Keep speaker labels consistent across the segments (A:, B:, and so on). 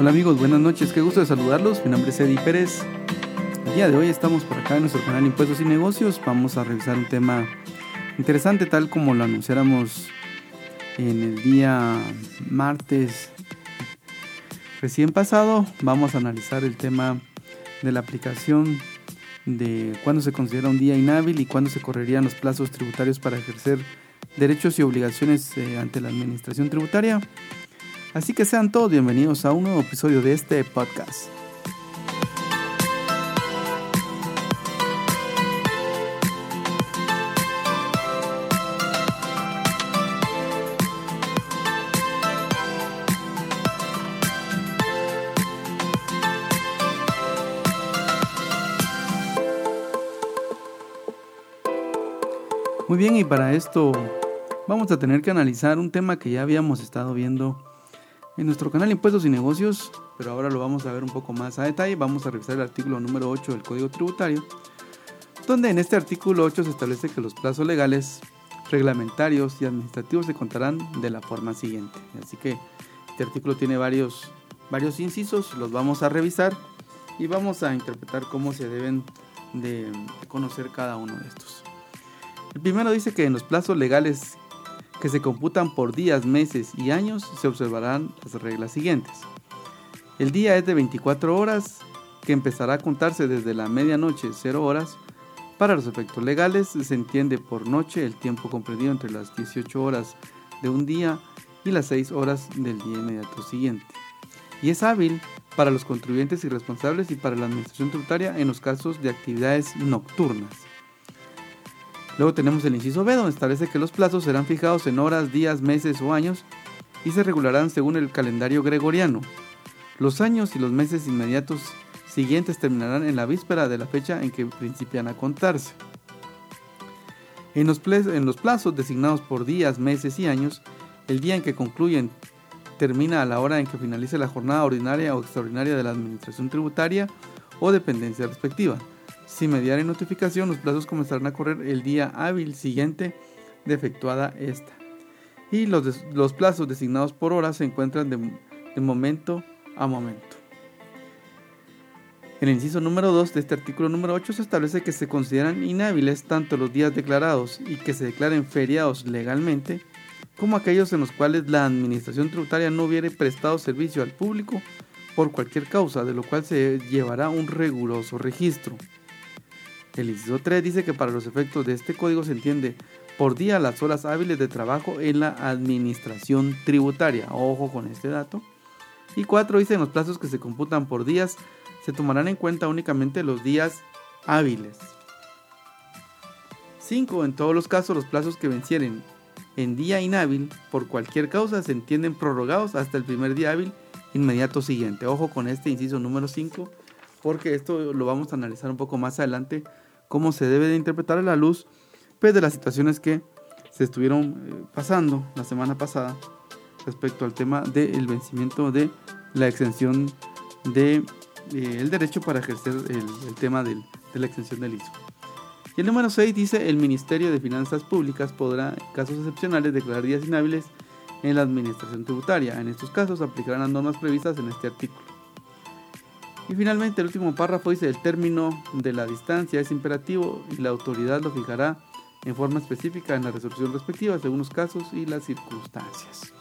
A: Hola amigos, buenas noches, qué gusto de saludarlos. Mi nombre es Eddie Pérez. El día de hoy estamos por acá en nuestro canal Impuestos y Negocios. Vamos a revisar un tema interesante tal como lo anunciáramos en el día martes recién pasado. Vamos a analizar el tema de la aplicación de cuándo se considera un día inhábil y cuándo se correrían los plazos tributarios para ejercer derechos y obligaciones eh, ante la administración tributaria. Así que sean todos bienvenidos a un nuevo episodio de este podcast. Muy bien, y para esto vamos a tener que analizar un tema que ya habíamos estado viendo en nuestro canal Impuestos y Negocios, pero ahora lo vamos a ver un poco más a detalle. Vamos a revisar el artículo número 8 del Código Tributario, donde en este artículo 8 se establece que los plazos legales, reglamentarios y administrativos se contarán de la forma siguiente. Así que este artículo tiene varios, varios incisos, los vamos a revisar y vamos a interpretar cómo se deben de conocer cada uno de estos. El primero dice que en los plazos legales que se computan por días, meses y años, se observarán las reglas siguientes. El día es de 24 horas, que empezará a contarse desde la medianoche 0 horas. Para los efectos legales se entiende por noche el tiempo comprendido entre las 18 horas de un día y las 6 horas del día inmediato siguiente. Y es hábil para los contribuyentes y responsables y para la administración tributaria en los casos de actividades nocturnas. Luego tenemos el inciso B, donde establece que los plazos serán fijados en horas, días, meses o años y se regularán según el calendario gregoriano. Los años y los meses inmediatos siguientes terminarán en la víspera de la fecha en que principian a contarse. En los, plazos designados por días, meses y años, el día en que concluyen termina a la hora en que finalice la jornada ordinaria o extraordinaria de la Administración Tributaria o dependencia respectiva. Sin mediar en notificación, los plazos comenzarán a correr el día hábil siguiente de efectuada esta. Y los, los plazos designados por hora se encuentran de, de momento a momento. En el inciso número 2 de este artículo número 8 se establece que se consideran inhábiles tanto los días declarados y que se declaren feriados legalmente, como aquellos en los cuales la administración tributaria no hubiere prestado servicio al público por cualquier causa, de lo cual se llevará un riguroso registro. El inciso 3 dice que para los efectos de este código se entiende por día las horas hábiles de trabajo en la administración tributaria. Ojo con este dato. Y 4 dice en los plazos que se computan por días se tomarán en cuenta únicamente los días hábiles. 5. En todos los casos los plazos que vencieren en día inhábil por cualquier causa se entienden prorrogados hasta el primer día hábil inmediato siguiente. Ojo con este inciso número 5 porque esto lo vamos a analizar un poco más adelante cómo se debe de interpretar a la luz pues, de las situaciones que se estuvieron eh, pasando la semana pasada respecto al tema del vencimiento de la exención de eh, derecho para ejercer el, tema de la exención del ISO. Y el número 6 dice, el Ministerio de Finanzas Públicas podrá, en casos excepcionales, declarar días inhábiles en la administración tributaria. En estos casos aplicarán las normas previstas en este artículo. Y finalmente el último párrafo dice el término de la distancia es imperativo y la autoridad lo fijará en forma específica en la resolución respectiva según los casos y las circunstancias.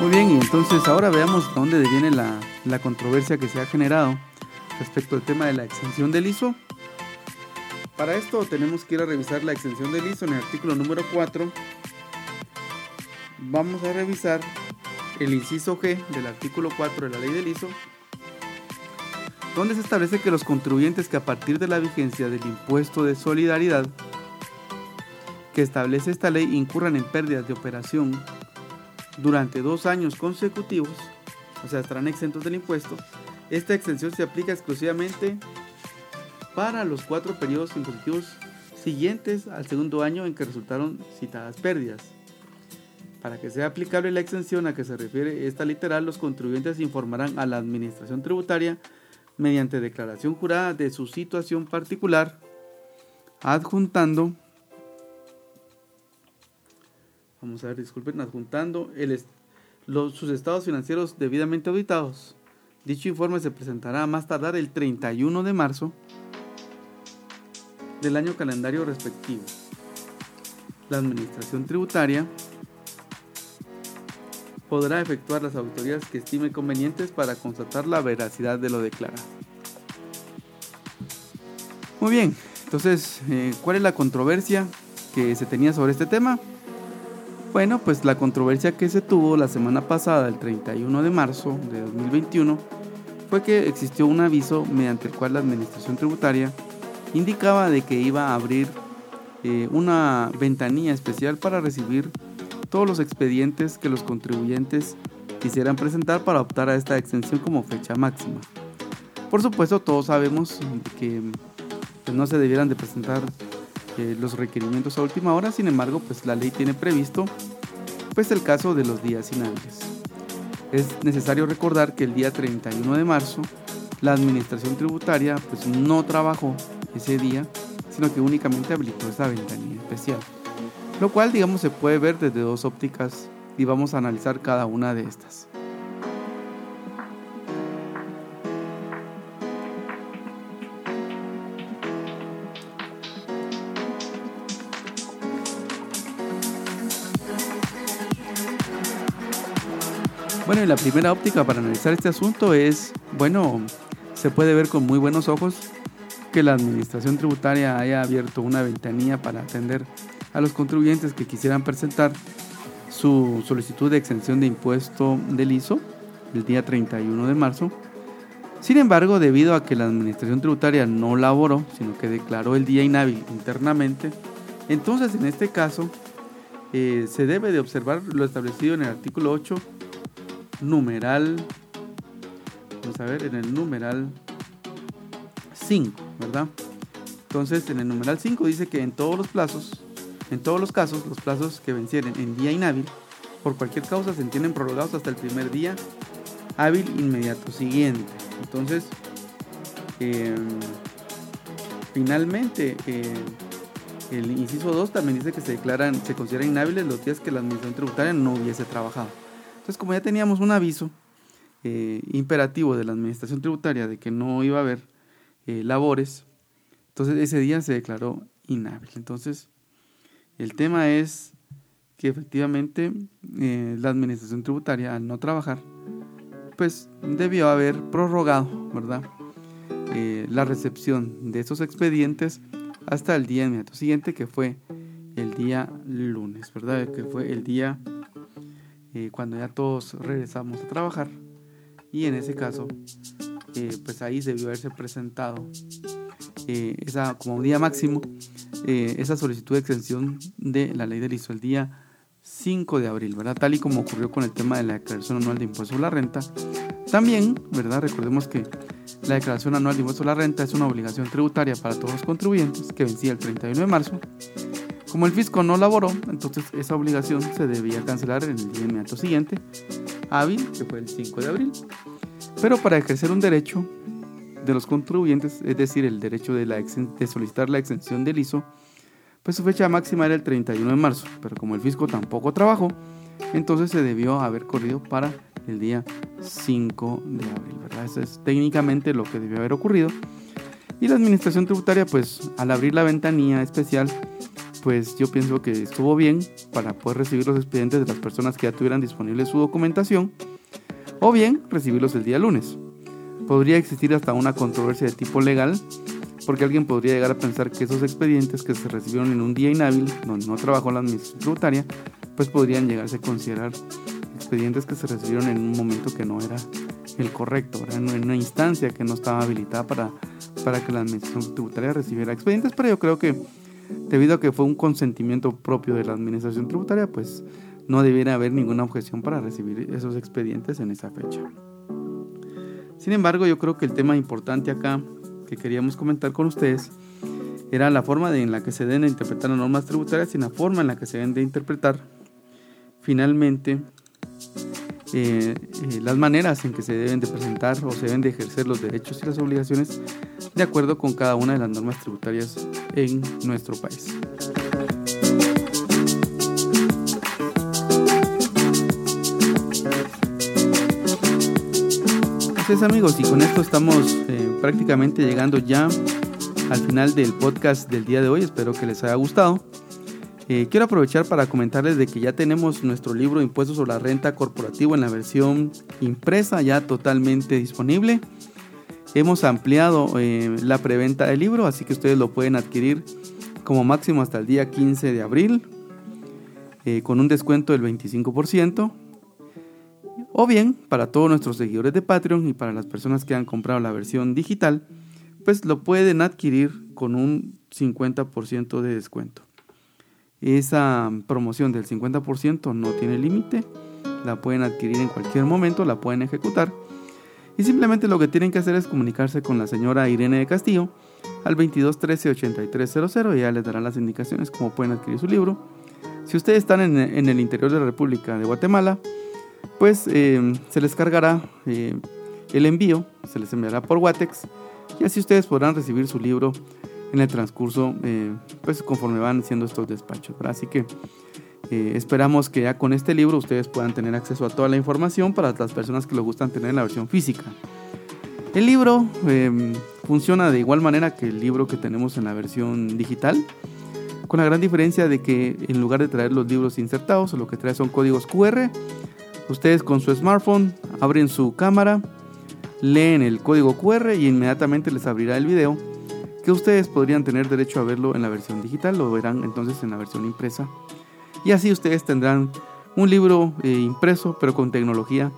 A: Muy bien, y entonces ahora veamos dónde viene la, la controversia que se ha generado respecto al tema de la exención del ISO para esto tenemos que ir a revisar la extensión del ISO en el artículo número 4. Vamos a revisar el inciso G del artículo 4 de la ley del ISO, donde se establece que los contribuyentes que a partir de la vigencia del impuesto de solidaridad que establece esta ley incurran en pérdidas de operación durante dos años consecutivos, o sea, estarán exentos del impuesto, esta exención se aplica exclusivamente para los cuatro periodos impositivos siguientes al segundo año en que resultaron citadas pérdidas. Para que sea aplicable la exención a que se refiere esta literal, los contribuyentes informarán a la Administración Tributaria mediante declaración jurada de su situación particular, adjuntando, vamos a ver, disculpen, adjuntando sus estados financieros debidamente auditados. Dicho informe se presentará a más tardar el 31 de marzo del año calendario respectivo. La Administración Tributaria podrá efectuar las auditorías que estime convenientes para constatar la veracidad de lo declarado. Muy bien, entonces, eh, ¿cuál es la controversia que se tenía sobre este tema? Bueno, pues la controversia que se tuvo la semana pasada, el 31 de marzo de 2021, fue que existió un aviso mediante el cual la Administración Tributaria indicaba de que iba a abrir eh, una ventanilla especial para recibir todos los expedientes que los contribuyentes quisieran presentar para optar a esta extensión como fecha máxima. Por supuesto, todos sabemos que pues, no se debieran de presentar eh, los requerimientos a última hora, sin embargo, pues la ley tiene previsto pues el caso de los días inhábiles. Es necesario recordar que el día 31 de marzo la administración tributaria pues no trabajó ese día, sino que únicamente habilitó esa ventanilla especial lo cual digamos se puede ver desde dos ópticas y vamos a analizar cada una de estas. Bueno, y la primera óptica para analizar este asunto es, bueno, se puede ver con muy buenos ojos que la administración tributaria haya abierto una ventanilla para atender a los contribuyentes que quisieran presentar su solicitud de exención de impuesto del ISO el día 31 de marzo. Sin embargo, debido a que la Administración Tributaria no laboró, sino que declaró el día inhábil internamente, entonces en este caso eh, se debe de observar lo establecido en el artículo 8, numeral, vamos a ver, en el numeral 5, ¿verdad? Entonces en el numeral 5 dice que en todos los plazos en todos los casos, los plazos que vencieren en día inhábil por cualquier causa se entienden prorrogados hasta el primer día hábil inmediato siguiente. Entonces, em, finalmente, eh, el inciso 2 también dice que se declaran, se consideran inhábiles los días que la administración tributaria no hubiese trabajado. Entonces, como ya teníamos un aviso eh, imperativo de la administración tributaria de que no iba a haber eh, labores, entonces ese día se declaró inhábil. Entonces, el tema es que efectivamente eh, la administración tributaria al no trabajar, pues debió haber prorrogado, ¿verdad? Eh, la recepción de esos expedientes hasta el día inmediato siguiente, que fue el día lunes, ¿verdad? Que fue el día cuando ya todos regresamos a trabajar. Y en ese caso, pues ahí debió haberse presentado esa como día máximo eh, esa solicitud de extensión de la ley del ISO el día 5 de abril, ¿verdad? Tal y como ocurrió con el tema de la declaración anual de impuesto a la renta. También, ¿verdad? Recordemos que la declaración anual de impuesto a la renta es una obligación tributaria para todos los contribuyentes que vencía el 31 de marzo. Como el fisco no laboró, entonces esa obligación se debía cancelar en el día inmediato siguiente, hábil, que fue el 5 de abril. Pero para ejercer un derecho, de los contribuyentes, es decir, el derecho de, solicitar la exención del ISO, pues su fecha máxima era el 31 de marzo, pero como el fisco tampoco trabajó, entonces se debió haber corrido para el día 5 de abril, ¿verdad? Eso es técnicamente lo que debió haber ocurrido. Y la administración tributaria, pues al abrir la ventanilla especial, pues yo pienso que estuvo bien para poder recibir los expedientes de las personas que ya tuvieran disponible su documentación, o bien recibirlos el día lunes. Podría existir hasta una controversia de tipo legal, porque alguien podría llegar a pensar que esos expedientes que se recibieron en un día inhábil, donde no trabajó la administración tributaria, pues podrían llegarse a considerar expedientes que se recibieron en un momento que no era el correcto, en una instancia que no estaba habilitada para, para que la administración tributaria recibiera expedientes, pero yo creo que debido a que fue un consentimiento propio de la administración tributaria, pues no debiera haber ninguna objeción para recibir esos expedientes en esa fecha. Sin embargo, yo creo que el tema importante acá que queríamos comentar con ustedes era la forma en la que se deben de interpretar las normas tributarias y la forma en la que se deben de interpretar finalmente eh, eh, las maneras en que se deben de presentar o se deben de ejercer los derechos y las obligaciones de acuerdo con cada una de las normas tributarias en nuestro país. Es amigos, y con esto estamos eh, prácticamente llegando ya al final del podcast del día de hoy. Espero que les haya gustado. Eh, quiero aprovechar para comentarles de que ya tenemos nuestro libro Impuestos sobre la Renta Corporativo en la versión impresa ya totalmente disponible. Hemos ampliado eh, la preventa del libro, así que ustedes lo pueden adquirir como máximo hasta el día 15 de abril, eh, con un descuento del 25%. O bien, para todos nuestros seguidores de Patreon y para las personas que han comprado la versión digital, pues lo pueden adquirir con un 50% de descuento. Esa promoción del 50% no tiene límite, la pueden adquirir en cualquier momento, la pueden ejecutar. Y simplemente lo que tienen que hacer es comunicarse con la señora Irene de Castillo al 22 13 8300 y ella les dará las indicaciones cómo pueden adquirir su libro. Si ustedes están en, el interior de la República de Guatemala, pues eh, se les cargará eh, el envío, se les enviará por Watex y así ustedes podrán recibir su libro en el transcurso, eh, pues conforme van siendo estos despachos. Así que eh, esperamos que ya con este libro ustedes puedan tener acceso a toda la información para las personas que les gustan tener la versión física. El libro em, funciona de igual manera que el libro que tenemos en la versión digital, con la gran diferencia de que en lugar de traer los libros insertados, lo que trae son códigos QR. Ustedes con su smartphone abren su cámara, leen el código QR y inmediatamente les abrirá el video que ustedes podrían tener derecho a verlo en la versión digital, lo verán entonces en la versión impresa. Y así ustedes tendrán un libro eh, impreso, pero con tecnología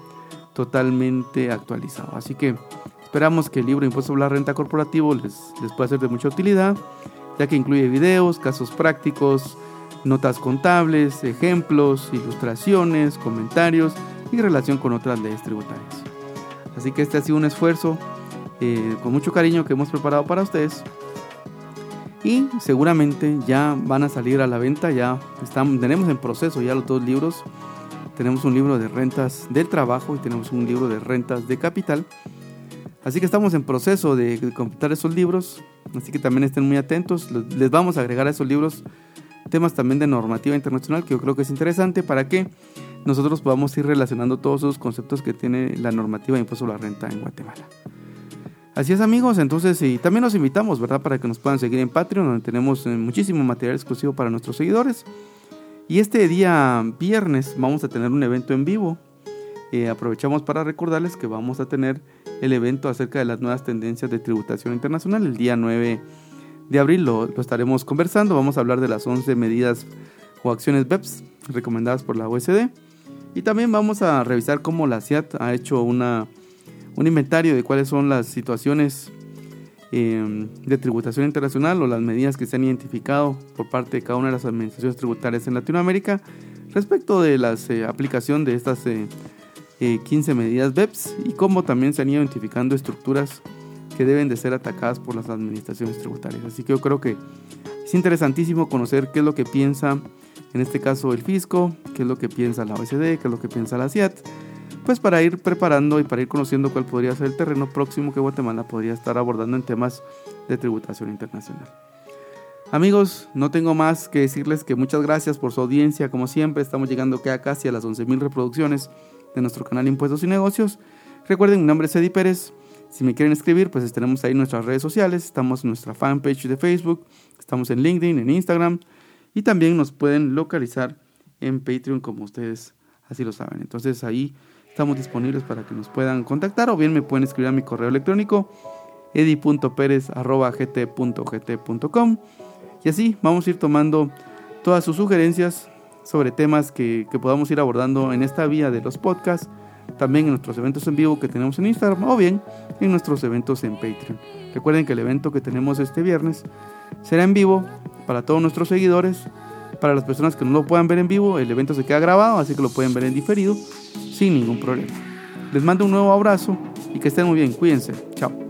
A: totalmente actualizado. Así que esperamos que el libro Impuesto sobre la Renta Corporativo les, les pueda ser de mucha utilidad, ya que incluye videos, casos prácticos, notas contables, ejemplos, ilustraciones, comentarios y relación con otras leyes tributarias. Así que este ha sido un esfuerzo eh, con mucho cariño que hemos preparado para ustedes. Y seguramente ya van a salir a la venta, ya estamos, tenemos en proceso ya los dos libros. Tenemos un libro de rentas del trabajo y tenemos un libro de rentas de capital. Así que estamos en proceso de, completar esos libros, así que también estén muy atentos. Les vamos a agregar a esos libros temas también de normativa internacional que yo creo que es interesante para que nosotros podamos ir relacionando todos esos conceptos que tiene la normativa de impuesto a la renta en Guatemala. Así es amigos, entonces y también los invitamos, ¿verdad? Para que nos puedan seguir en Patreon, donde tenemos eh, muchísimo material exclusivo para nuestros seguidores. Y este día viernes vamos a tener un evento en vivo. Eh, aprovechamos para recordarles que vamos a tener el evento acerca de las nuevas tendencias de tributación internacional. El día 9 de abril lo, estaremos conversando. Vamos a hablar de las 11 medidas o acciones BEPS recomendadas por la OSD. Y también vamos a revisar cómo la CIAT ha hecho una un inventario de cuáles son las situaciones em, de tributación internacional o las medidas que se han identificado por parte de cada una de las administraciones tributarias en Latinoamérica respecto de la eh, aplicación de estas 15 eh, eh, medidas BEPS y cómo también se han ido identificando estructuras que deben de ser atacadas por las administraciones tributarias. Así que yo creo que es interesantísimo conocer qué es lo que piensa en este caso el fisco, qué es lo que piensa la OECD, qué es lo que piensa la CIAT pues para ir preparando y para ir conociendo cuál podría ser el terreno próximo que Guatemala podría estar abordando en temas de tributación internacional. Amigos, no tengo más que decirles que muchas gracias por su audiencia. Como siempre, estamos llegando ya casi a las 11.000 reproducciones de nuestro canal Impuestos y Negocios. Recuerden, mi nombre es Eddie Pérez. Si me quieren escribir, pues tenemos ahí nuestras redes sociales. Estamos en nuestra fanpage de Facebook, estamos en LinkedIn, en Instagram y también nos pueden localizar en Patreon como ustedes así lo saben. Entonces ahí Estamos disponibles para que nos puedan contactar o bien me pueden escribir a mi correo electrónico edi.perez.gt.gt.com y así vamos a ir tomando todas sus sugerencias sobre temas que, que, podamos ir abordando en esta vía de los podcasts, también en nuestros eventos en vivo que tenemos en Instagram o bien en nuestros eventos en Patreon. Recuerden que el evento que tenemos este viernes será en vivo para todos nuestros seguidores. Para las personas que no lo puedan ver en vivo, el evento se queda grabado, así que lo pueden ver en diferido sin ningún problema. Les mando un nuevo abrazo y que estén muy bien. Cuídense. Chao.